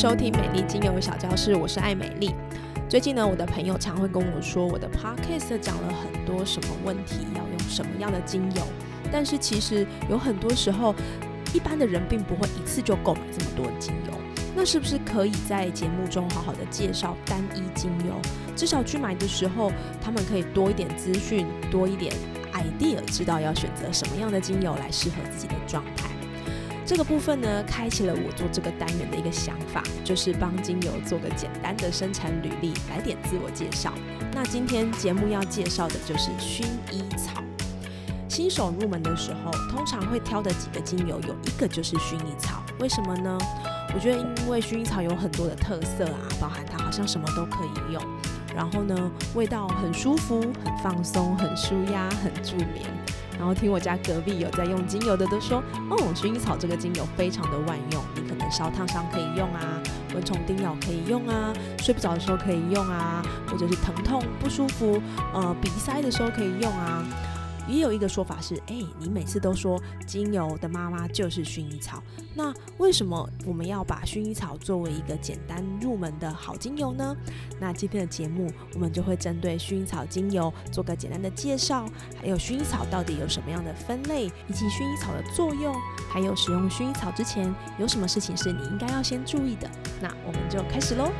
收听美丽精油小教室，我是艾美丽。最近呢，我的朋友常会跟我说，我的 podcast 讲了很多什么问题，要用什么样的精油，但是其实有很多时候，一般的人并不会一次就购买这么多精油。那是不是可以在节目中好好的介绍单一精油？至少去买的时候，他们可以多一点资讯，多一点 idea，知道要选择什么样的精油来适合自己的状态。这个部分呢，开启了我做这个单元的一个想法，就是帮精油做个简单的生产履历，来点自我介绍。那今天节目要介绍的就是薰衣草。新手入门的时候，通常会挑的几个精油，有一个就是薰衣草。为什么呢？我觉得因为薰衣草有很多的特色啊，包含它好像什么都可以用，然后呢，味道很舒服、很放松、很舒压、很助眠。然后听我家隔壁有在用精油的都说，哦，薰衣草这个精油非常的万用，你可能烧烫伤可以用啊，蚊虫叮咬可以用啊，睡不着的时候可以用啊，或者是疼痛不舒服，呃，鼻塞的时候可以用啊。也有一个说法是，哎，你每次都说精油的妈妈就是薰衣草，那为什么我们要把薰衣草作为一个简单入门的好精油呢？那今天的节目，我们就会针对薰衣草精油做个简单的介绍，还有薰衣草到底有什么样的分类，以及薰衣草的作用，还有使用薰衣草之前有什么事情是你应该要先注意的。那我们就开始喽。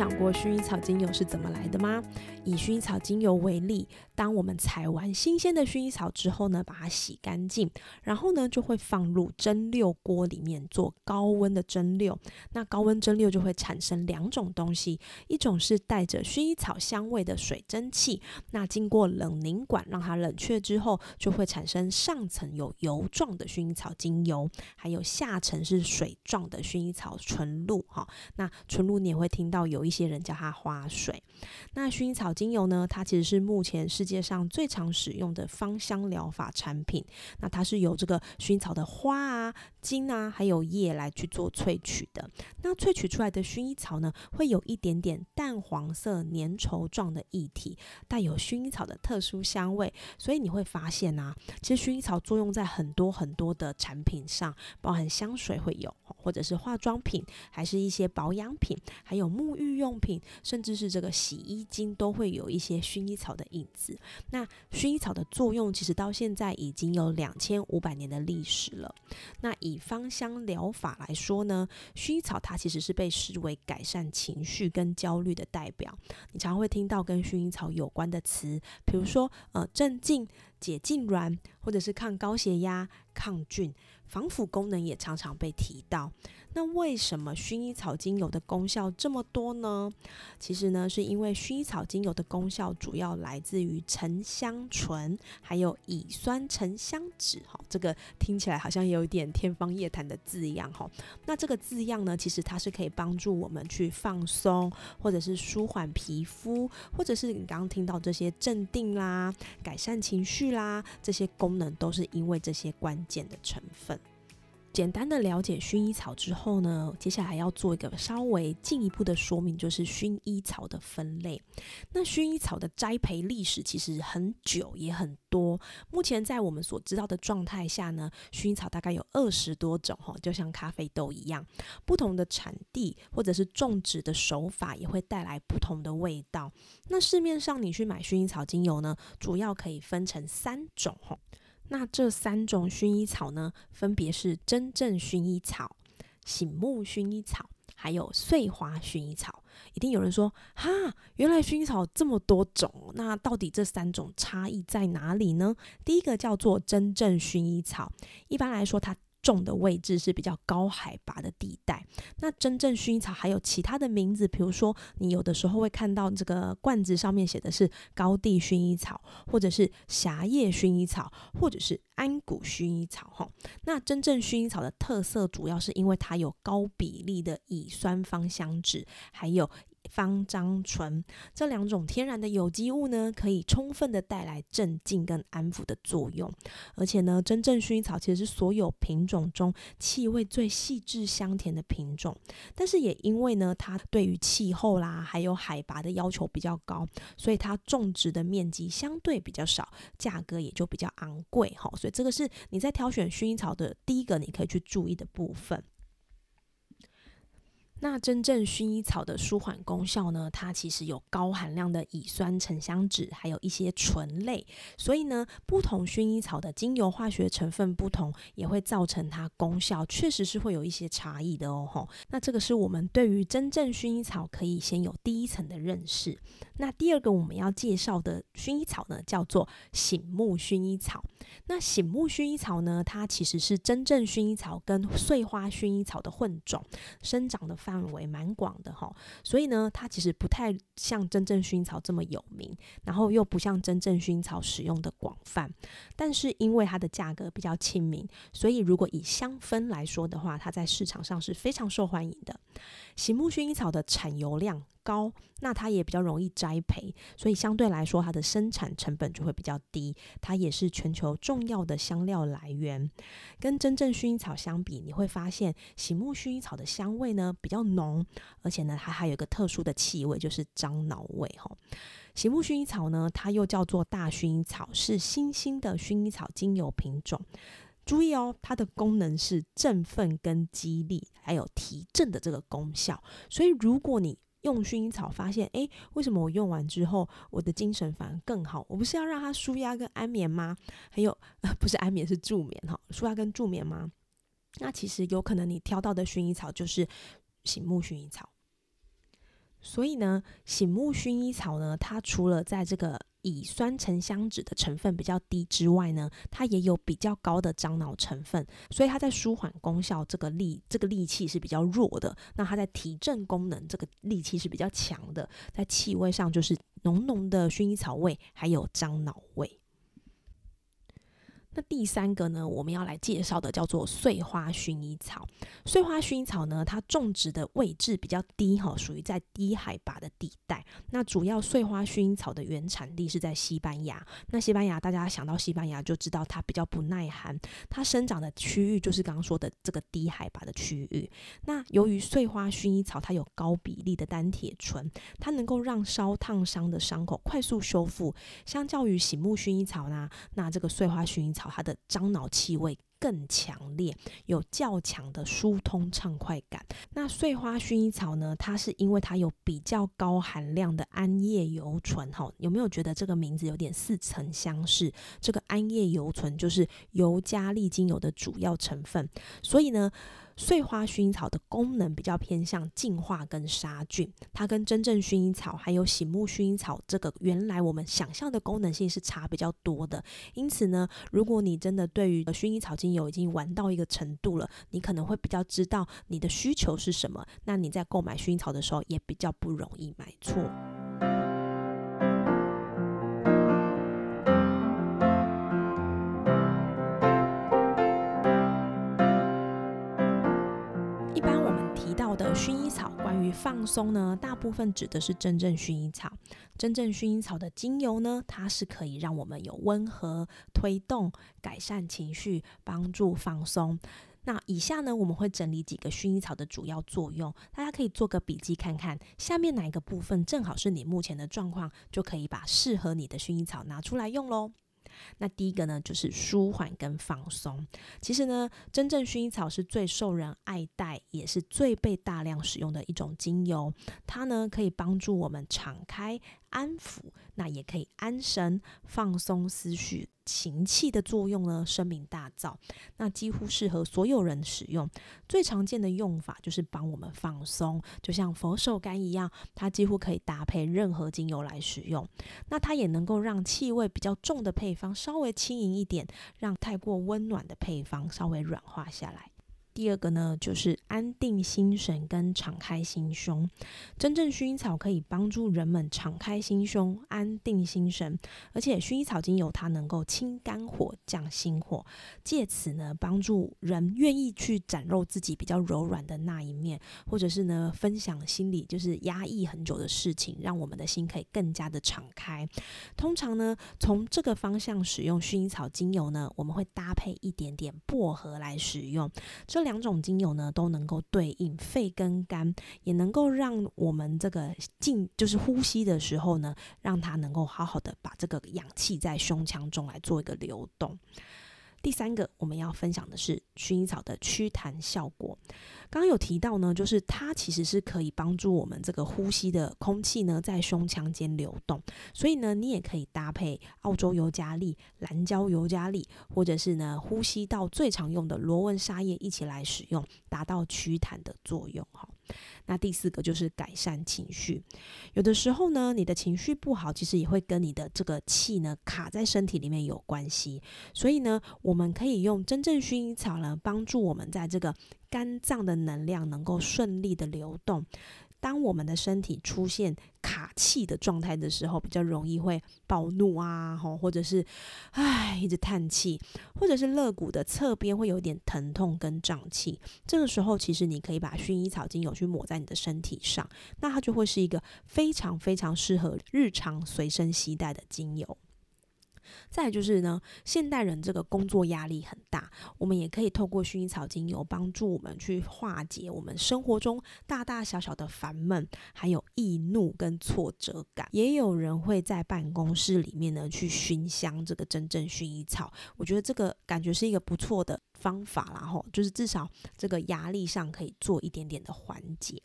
想过薰衣草精油是怎么来的吗？以薰衣草精油为例，当我们采完新鲜的薰衣草之后呢，把它洗干净，然后呢就会放入蒸馏锅里面做高温的蒸馏。那高温蒸馏就会产生两种东西，一种是带着薰衣草香味的水蒸气，那经过冷凝管让它冷却之后，就会产生上层有油状的薰衣草精油，还有下层是水状的薰衣草纯露。哈，那纯露你也会听到有一一些人叫它花水。那薰衣草精油呢，它其实是目前世界上最常使用的芳香疗法产品。那它是由这个薰衣草的花啊、茎啊，还有叶来去做萃取的。那萃取出来的薰衣草呢，会有一点点淡黄色粘稠状的液体，带有薰衣草的特殊香味。所以你会发现啊，其实薰衣草作用在很多很多的产品上，包含香水会有，或者是化妆品，还是一些保养品，还有沐浴用品，甚至是这个洗衣精都会有一些薰衣草的影子。那薰衣草的作用其实到现在已经有两千五百年的历史了。那以芳香疗法来说呢，薰衣草它其实是被视为改善情绪跟焦虑的代表。你常会听到跟薰衣草有关的词，比如说呃镇静、解痉挛，或者是抗高血压、抗菌、防腐功能也常常被提到。那为什么薰衣草精油的功效这么多呢？其实呢，是因为薰衣草精油的功效主要来自于沉香醇，还有乙酸沉香酯。哈，这个听起来好像有一点天方夜谭的字样哈。那这个字样呢，其实它是可以帮助我们去放松，或者是舒缓皮肤，或者是你刚刚听到这些镇定啦、改善情绪啦，这些功能都是因为这些关键的成分。简单的了解薰衣草之后呢，接下来要做一个稍微进一步的说明，就是薰衣草的分类。那薰衣草的栽培历史其实很久，也很多。目前在我们所知道的状态下呢，薰衣草大概有二十多种哈，就像咖啡豆一样，不同的产地或者是种植的手法也会带来不同的味道。那市面上你去买薰衣草精油呢，主要可以分成三种哈。那这三种薰衣草呢，分别是真正薰衣草、醒目薰衣草，还有碎花薰衣草。一定有人说，哈，原来薰衣草这么多种，那到底这三种差异在哪里呢？第一个叫做真正薰衣草，一般来说它种的位置是比较高海拔的地带。那真正薰衣草还有其他的名字，比如说你有的时候会看到这个罐子上面写的是高地薰衣草，或者是狭叶薰衣草，或者是安谷薰衣草。哈，那真正薰衣草的特色主要是因为它有高比例的乙酸芳香酯，还有。芳樟醇这两种天然的有机物呢，可以充分的带来镇静跟安抚的作用。而且呢，真正薰衣草其实是所有品种中气味最细致香甜的品种。但是也因为呢，它对于气候啦，还有海拔的要求比较高，所以它种植的面积相对比较少，价格也就比较昂贵哈。所以这个是你在挑选薰衣草的第一个你可以去注意的部分。那真正薰衣草的舒缓功效呢？它其实有高含量的乙酸沉香酯，还有一些醇类，所以呢，不同薰衣草的精油化学成分不同，也会造成它功效确实是会有一些差异的哦。吼，那这个是我们对于真正薰衣草可以先有第一层的认识。那第二个我们要介绍的薰衣草呢，叫做醒目薰衣草。那醒目薰衣草呢，它其实是真正薰衣草跟碎花薰衣草的混种，生长的范围蛮广的哈。所以呢，它其实不太像真正薰衣草这么有名，然后又不像真正薰衣草使用的广泛。但是因为它的价格比较亲民，所以如果以香氛来说的话，它在市场上是非常受欢迎的。醒目薰衣草的产油量。高，那它也比较容易栽培，所以相对来说，它的生产成本就会比较低。它也是全球重要的香料来源。跟真正薰衣草相比，你会发现醒目薰衣草的香味呢比较浓，而且呢，它还有一个特殊的气味，就是樟脑味。哈，醒目薰衣草呢，它又叫做大薰衣草，是新兴的薰衣草精油品种。注意哦，它的功能是振奋跟激励，还有提振的这个功效。所以如果你用薰衣草发现，诶，为什么我用完之后我的精神反而更好？我不是要让它舒压跟安眠吗？还有，不是安眠是助眠哈，舒压跟助眠吗？那其实有可能你挑到的薰衣草就是醒目薰衣草。所以呢，醒目薰衣草呢，它除了在这个乙酸沉香酯的成分比较低之外呢，它也有比较高的樟脑成分，所以它在舒缓功效这个力这个力气是比较弱的。那它在提振功能这个力气是比较强的，在气味上就是浓浓的薰衣草味，还有樟脑味。那第三个呢，我们要来介绍的叫做碎花薰衣草。碎花薰衣草呢，它种植的位置比较低哈，属于在低海拔的地带。那主要碎花薰衣草的原产地是在西班牙。那西班牙，大家想到西班牙就知道它比较不耐寒，它生长的区域就是刚刚说的这个低海拔的区域。那由于碎花薰衣草它有高比例的单铁醇，它能够让烧烫伤的伤口快速修复。相较于醒目薰衣草呢，那这个碎花薰衣草。它的樟脑气味更强烈，有较强的疏通畅快感。那碎花薰衣草呢？它是因为它有比较高含量的桉叶油醇，哈，有没有觉得这个名字有点似曾相识？这个桉叶油醇就是尤加利精油的主要成分，所以呢。碎花薰衣草的功能比较偏向净化跟杀菌，它跟真正薰衣草还有醒目薰衣草这个原来我们想象的功能性是差比较多的。因此呢，如果你真的对于薰衣草精油已经玩到一个程度了，你可能会比较知道你的需求是什么，那你在购买薰衣草的时候也比较不容易买错。的薰衣草关于放松呢，大部分指的是真正薰衣草。真正薰衣草的精油呢，它是可以让我们有温和、推动、改善情绪、帮助放松。那以下呢，我们会整理几个薰衣草的主要作用，大家可以做个笔记看看，下面哪一个部分正好是你目前的状况，就可以把适合你的薰衣草拿出来用喽。那第一个呢，就是舒缓跟放松。其实呢，真正薰衣草是最受人爱戴，也是最被大量使用的一种精油。它呢，可以帮助我们敞开、安抚，那也可以安神、放松思绪。情气的作用呢，声名大噪，那几乎适合所有人使用。最常见的用法就是帮我们放松，就像佛手柑一样，它几乎可以搭配任何精油来使用。那它也能够让气味比较重的配方稍微轻盈一点，让太过温暖的配方稍微软化下来。第二个呢，就是安定心神跟敞开心胸。真正薰衣草可以帮助人们敞开心胸、安定心神，而且薰衣草精油它能够清肝火、降心火，借此呢帮助人愿意去展露自己比较柔软的那一面，或者是呢分享心里就是压抑很久的事情，让我们的心可以更加的敞开。通常呢，从这个方向使用薰衣草精油呢，我们会搭配一点点薄荷来使用。这这两种精油呢，都能够对应肺跟肝，也能够让我们这个进就是呼吸的时候呢，让它能够好好的把这个氧气在胸腔中来做一个流动。第三个我们要分享的是薰衣草的祛痰效果。刚刚有提到呢，就是它其实是可以帮助我们这个呼吸的空气呢在胸腔间流动，所以呢，你也可以搭配澳洲尤加利、蓝椒尤加利，或者是呢呼吸道最常用的罗纹沙叶一起来使用，达到祛痰的作用哈。那第四个就是改善情绪，有的时候呢，你的情绪不好，其实也会跟你的这个气呢卡在身体里面有关系。所以呢，我们可以用真正薰衣草呢，帮助我们在这个肝脏的能量能够顺利的流动。当我们的身体出现卡气的状态的时候，比较容易会暴怒啊，吼，或者是唉一直叹气，或者是肋骨的侧边会有点疼痛跟胀气。这个时候，其实你可以把薰衣草精油去抹在你的身体上，那它就会是一个非常非常适合日常随身携带的精油。再就是呢，现代人这个工作压力很大，我们也可以透过薰衣草精油帮助我们去化解我们生活中大大小小的烦闷，还有易怒跟挫折感。也有人会在办公室里面呢去熏香这个真正薰衣草，我觉得这个感觉是一个不错的方法，然后就是至少这个压力上可以做一点点的缓解。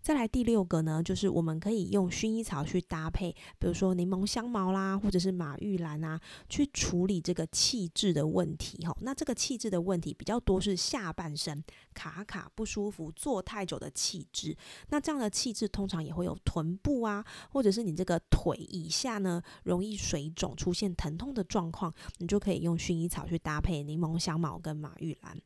再来第六个呢，就是我们可以用薰衣草去搭配，比如说柠檬香茅啦，或者是马玉兰啊，去处理这个气滞的问题哈。那这个气滞的问题比较多是下半身卡卡不舒服，坐太久的气滞。那这样的气滞通常也会有臀部啊，或者是你这个腿以下呢，容易水肿、出现疼痛的状况，你就可以用薰衣草去搭配柠檬香茅跟马玉兰。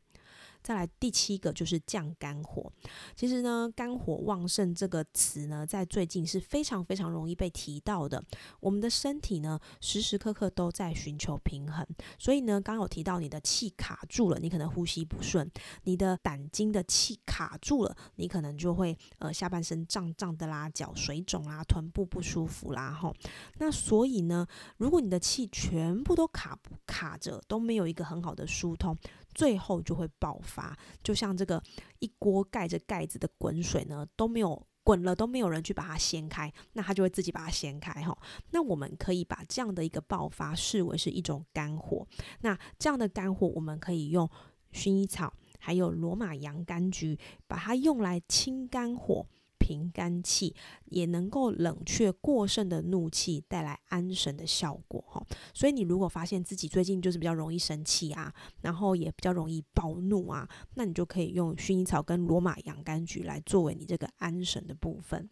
再来第七个就是降肝火。其实呢，肝火旺盛这个词呢，在最近是非常非常容易被提到的。我们的身体呢，时时刻刻都在寻求平衡，所以呢，刚有提到你的气卡住了，你可能呼吸不顺；你的胆经的气卡住了，你可能就会呃下半身胀胀的啦，脚水肿啦，臀部不舒服啦，吼。那所以呢，如果你的气全部都卡卡着，都没有一个很好的疏通。最后就会爆发，就像这个一锅盖着盖子的滚水呢，都没有滚了，都没有人去把它掀开，那它就会自己把它掀开哈。那我们可以把这样的一个爆发视为是一种肝火，那这样的肝火，我们可以用薰衣草还有罗马洋甘菊，把它用来清肝火。平肝气，也能够冷却过剩的怒气，带来安神的效果哈。所以你如果发现自己最近就是比较容易生气啊，然后也比较容易暴怒啊，那你就可以用薰衣草跟罗马洋甘菊来作为你这个安神的部分。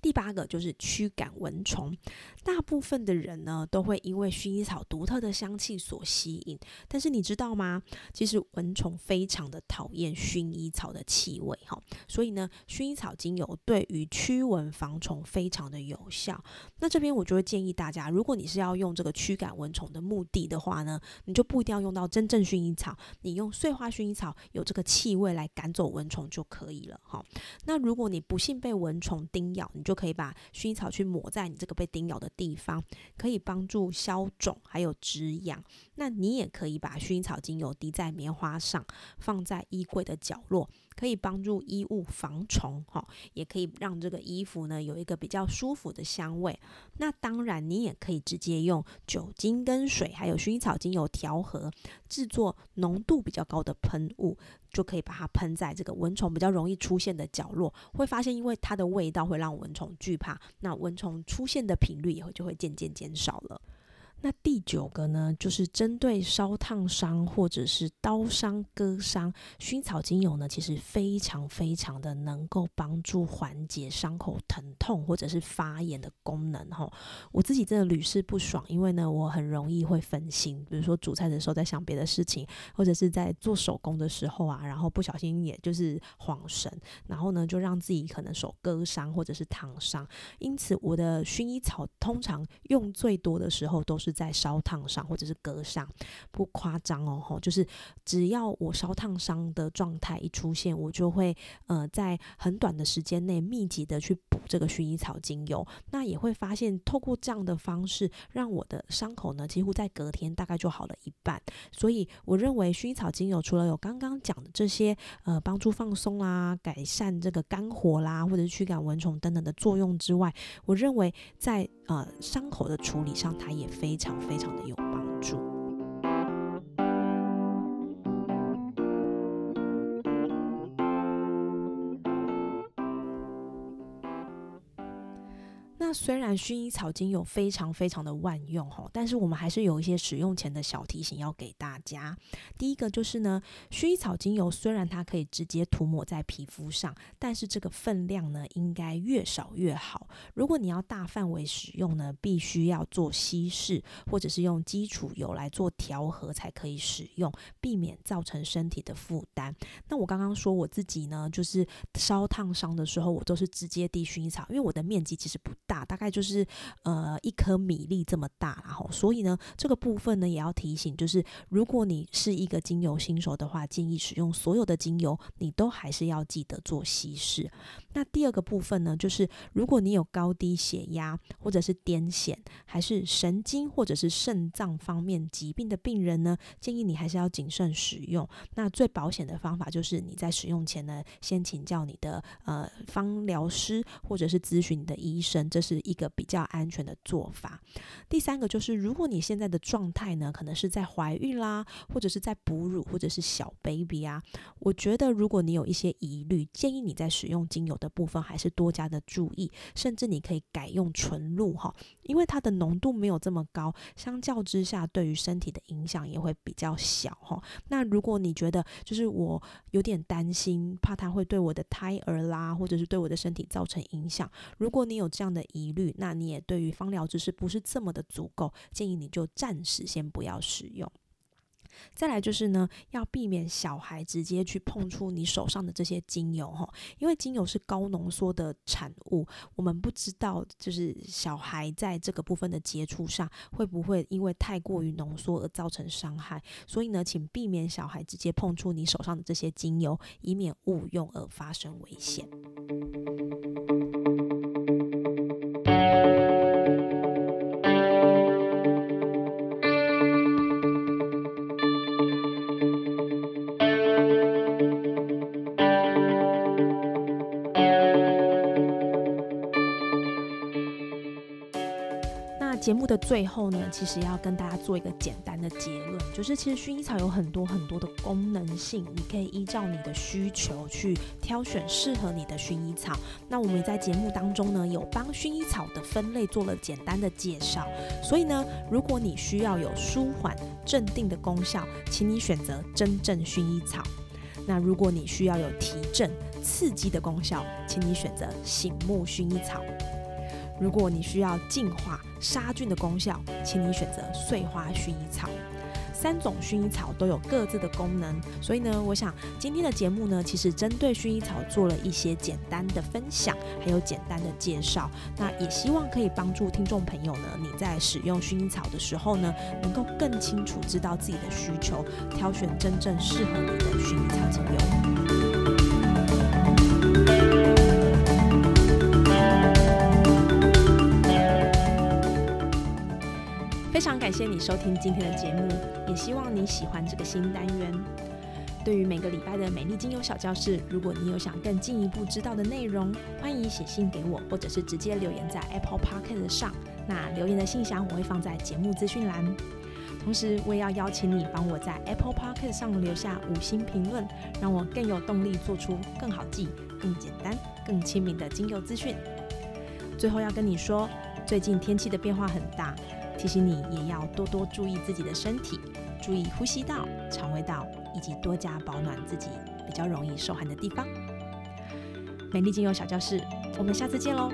第八个就是驱赶蚊虫，大部分的人呢都会因为薰衣草独特的香气所吸引，但是你知道吗？其实蚊虫非常的讨厌薰衣草的气味哈，所以呢，薰衣草精油对于驱蚊防虫非常的有效。那这边我就会建议大家，如果你是要用这个驱赶蚊虫的目的的话呢，你就不一定要用到真正薰衣草，你用碎花薰衣草有这个气味来赶走蚊虫就可以了哈。那如果你不幸被蚊虫叮咬，你就可以把薰衣草去抹在你这个被叮咬的地方，可以帮助消肿，还有止痒。那你也可以把薰衣草精油滴在棉花上，放在衣柜的角落，可以帮助衣物防虫，哈，也可以让这个衣服呢有一个比较舒服的香味。那当然，你也可以直接用酒精跟水，还有薰衣草精油调和，制作浓度比较高的喷雾，就可以把它喷在这个蚊虫比较容易出现的角落。会发现，因为它的味道会让蚊虫惧怕，那蚊虫出现的频率也会就会渐渐减少了。那第九个呢，就是针对烧烫伤或者是刀伤、割伤，薰衣草精油呢，其实非常非常的能够帮助缓解伤口疼痛或者是发炎的功能哈。我自己真的屡试不爽，因为呢，我很容易会分心，比如说煮菜的时候在想别的事情，或者是在做手工的时候啊，然后不小心也就是晃神，然后呢，就让自己可能手割伤或者是烫伤。因此，我的薰衣草通常用最多的时候都是。是在烧烫伤或者是割伤，不夸张哦吼，就是只要我烧烫伤的状态一出现，我就会呃在很短的时间内密集的去补这个薰衣草精油。那也会发现，透过这样的方式，让我的伤口呢几乎在隔天大概就好了一半。所以我认为薰衣草精油除了有刚刚讲的这些呃帮助放松啦、改善这个肝火啦，或者是驱赶蚊虫等等的作用之外，我认为在呃伤口的处理上，它也非。非常非常的有帮虽然薰衣草精油非常非常的万用吼，但是我们还是有一些使用前的小提醒要给大家。第一个就是呢，薰衣草精油虽然它可以直接涂抹在皮肤上，但是这个分量呢应该越少越好。如果你要大范围使用呢，必须要做稀释，或者是用基础油来做调和才可以使用，避免造成身体的负担。那我刚刚说我自己呢，就是烧烫伤的时候，我都是直接滴薰衣草，因为我的面积其实不大。大概就是呃一颗米粒这么大，然后所以呢这个部分呢也要提醒，就是如果你是一个精油新手的话，建议使用所有的精油，你都还是要记得做稀释。那第二个部分呢，就是如果你有高低血压或者是癫痫，还是神经或者是肾脏方面疾病的病人呢，建议你还是要谨慎使用。那最保险的方法就是你在使用前呢，先请教你的呃方疗师或者是咨询你的医生，这是一个比较安全的做法。第三个就是，如果你现在的状态呢，可能是在怀孕啦，或者是在哺乳，或者是小 baby 啊，我觉得如果你有一些疑虑，建议你在使用精油的。部分还是多加的注意，甚至你可以改用纯露哈，因为它的浓度没有这么高，相较之下对于身体的影响也会比较小哈。那如果你觉得就是我有点担心，怕它会对我的胎儿啦，或者是对我的身体造成影响，如果你有这样的疑虑，那你也对于芳疗知识不是这么的足够，建议你就暂时先不要使用。再来就是呢，要避免小孩直接去碰触你手上的这些精油哈，因为精油是高浓缩的产物，我们不知道就是小孩在这个部分的接触上会不会因为太过于浓缩而造成伤害，所以呢，请避免小孩直接碰触你手上的这些精油，以免误用而发生危险。最后呢，其实要跟大家做一个简单的结论，就是其实薰衣草有很多很多的功能性，你可以依照你的需求去挑选适合你的薰衣草。那我们在节目当中呢，有帮薰衣草的分类做了简单的介绍。所以呢，如果你需要有舒缓、镇定的功效，请你选择真正薰衣草；那如果你需要有提振、刺激的功效，请你选择醒目薰衣草。如果你需要净化、杀菌的功效，请你选择碎花薰衣草。三种薰衣草都有各自的功能，所以呢，我想今天的节目呢，其实针对薰衣草做了一些简单的分享，还有简单的介绍。那也希望可以帮助听众朋友呢，你在使用薰衣草的时候呢，能够更清楚知道自己的需求，挑选真正适合你的薰衣草精油。非常感谢你收听今天的节目，也希望你喜欢这个新单元。对于每个礼拜的美丽精油小教室，如果你有想更进一步知道的内容，欢迎写信给我，或者是直接留言在 Apple Podcast 上。那留言的信箱我会放在节目资讯栏。同时，我也要邀请你帮我在 Apple Podcast 上留下五星评论，让我更有动力做出更好记、更简单、更亲民的精油资讯。最后要跟你说，最近天气的变化很大，提醒你也要多多注意自己的身体注意呼吸道肠胃道以及多加保暖自己比较容易受寒的地方。美丽精油小教室我们下次见喽。